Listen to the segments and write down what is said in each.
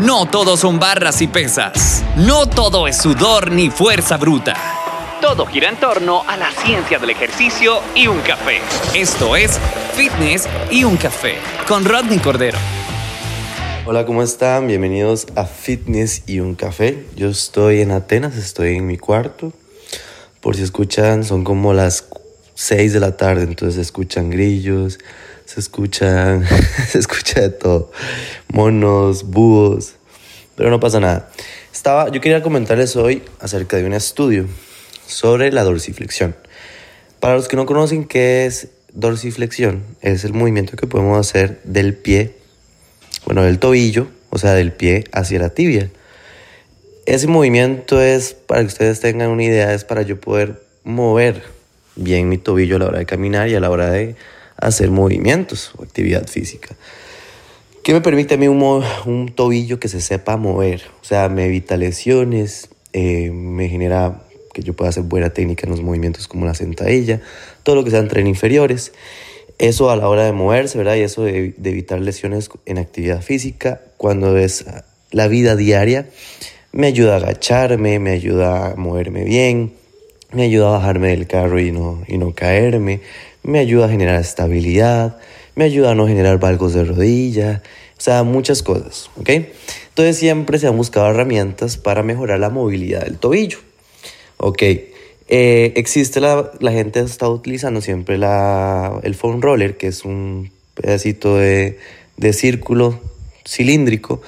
No todo son barras y pesas. No todo es sudor ni fuerza bruta. Todo gira en torno a la ciencia del ejercicio y un café. Esto es Fitness y un café con Rodney Cordero. Hola, ¿cómo están? Bienvenidos a Fitness y un café. Yo estoy en Atenas, estoy en mi cuarto. Por si escuchan, son como las 6 de la tarde, entonces se escuchan grillos, se escuchan, se escucha de todo, monos, búhos, pero no pasa nada. Estaba, yo quería comentarles hoy acerca de un estudio sobre la dorsiflexión. Para los que no conocen qué es dorsiflexión, es el movimiento que podemos hacer del pie, bueno, del tobillo, o sea, del pie hacia la tibia. Ese movimiento es, para que ustedes tengan una idea, es para yo poder mover bien mi tobillo a la hora de caminar y a la hora de hacer movimientos o actividad física. ¿Qué me permite a mí un, un tobillo que se sepa mover? O sea, me evita lesiones, eh, me genera que yo pueda hacer buena técnica en los movimientos como la sentadilla, todo lo que sean tren inferiores. Eso a la hora de moverse, ¿verdad? Y eso de, de evitar lesiones en actividad física, cuando es la vida diaria, me ayuda a agacharme, me ayuda a moverme bien, me ayuda a bajarme del carro y no, y no caerme, me ayuda a generar estabilidad, me ayuda a no generar valgos de rodilla, o sea, muchas cosas, ¿ok? Entonces siempre se han buscado herramientas para mejorar la movilidad del tobillo, ¿ok? Eh, existe la, la gente está utilizando siempre la, el foam roller, que es un pedacito de, de círculo cilíndrico,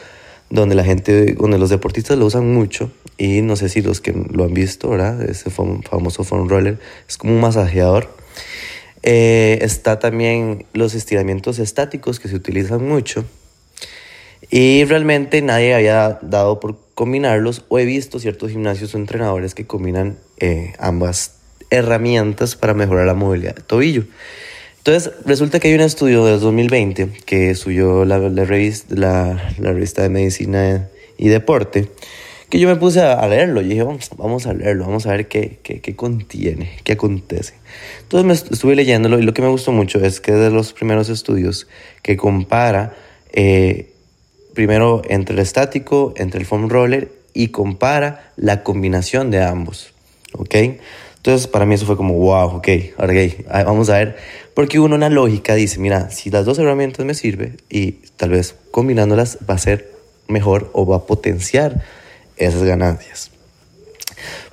donde la gente, donde los deportistas lo usan mucho y no sé si los que lo han visto, ¿verdad? Ese famoso foam roller es como un masajeador. Eh, está también los estiramientos estáticos que se utilizan mucho y realmente nadie había dado por combinarlos o he visto ciertos gimnasios o entrenadores que combinan eh, ambas herramientas para mejorar la movilidad del tobillo. Entonces, resulta que hay un estudio de 2020 que subió la, la, revista, la, la revista de Medicina y Deporte, que yo me puse a, leerlo. Y dije, vamos, vamos a leerlo, vamos a ver qué, qué, qué, contiene, qué acontece. Entonces me estuve leyéndolo y lo que me gustó mucho es que es de los primeros estudios que compara eh, primero entre el estático, entre el foam roller y compara la combinación de ambos. ¿Ok? Entonces, para mí eso fue como, wow, ok, okay, vamos a ver. Porque uno, una lógica dice, mira, si las dos herramientas me sirven y tal vez combinándolas va a ser mejor o va a potenciar esas ganancias.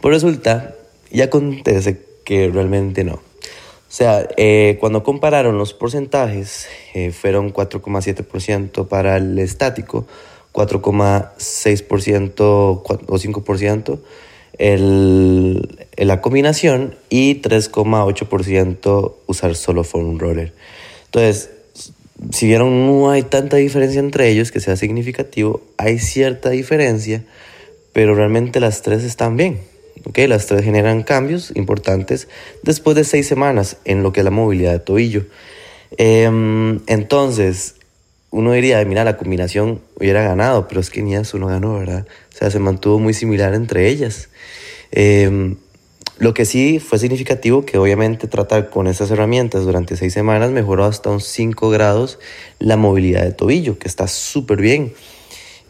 Pues resulta y acontece que realmente no. O sea, eh, cuando compararon los porcentajes, eh, fueron 4,7% para el estático, 4,6% o 5% el, la combinación y 3,8% usar solo foam roller. Entonces, si vieron no hay tanta diferencia entre ellos que sea significativo, hay cierta diferencia, pero realmente las tres están bien. ¿okay? Las tres generan cambios importantes después de seis semanas en lo que es la movilidad de tobillo. Eh, entonces, uno diría, mira, la combinación hubiera ganado, pero es que ni eso no ganó, ¿verdad? O sea, se mantuvo muy similar entre ellas. Eh, lo que sí fue significativo que obviamente tratar con estas herramientas durante seis semanas mejoró hasta un 5 grados la movilidad de tobillo, que está súper bien.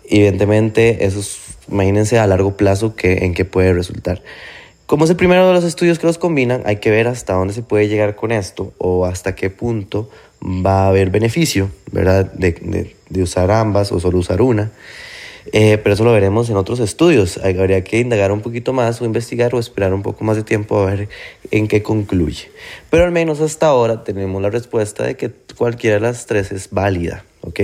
Evidentemente, eso es, imagínense a largo plazo que, en qué puede resultar. Como es el primero de los estudios que los combinan, hay que ver hasta dónde se puede llegar con esto o hasta qué punto va a haber beneficio, ¿verdad? De, usar ambas o solo usar una. Eh, pero eso lo veremos en otros estudios. Habría que indagar un poquito más o investigar o esperar un poco más de tiempo a ver en qué concluye. Pero al menos hasta ahora tenemos la respuesta de que cualquiera de las tres es válida, ¿ok?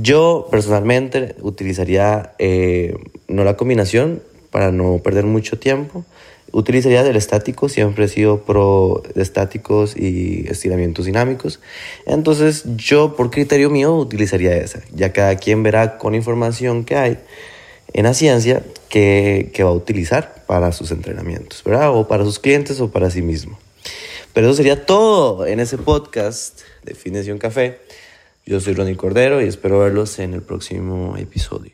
Yo personalmente utilizaría eh, no la combinación para no perder mucho tiempo utilizaría del estático, siempre he sido pro de estáticos y estiramientos dinámicos. Entonces yo por criterio mío utilizaría esa. Ya cada quien verá con información que hay en la ciencia que, que va a utilizar para sus entrenamientos, ¿verdad? O para sus clientes o para sí mismo. Pero eso sería todo en ese podcast de Fines y Café. Yo soy Ronnie Cordero y espero verlos en el próximo episodio.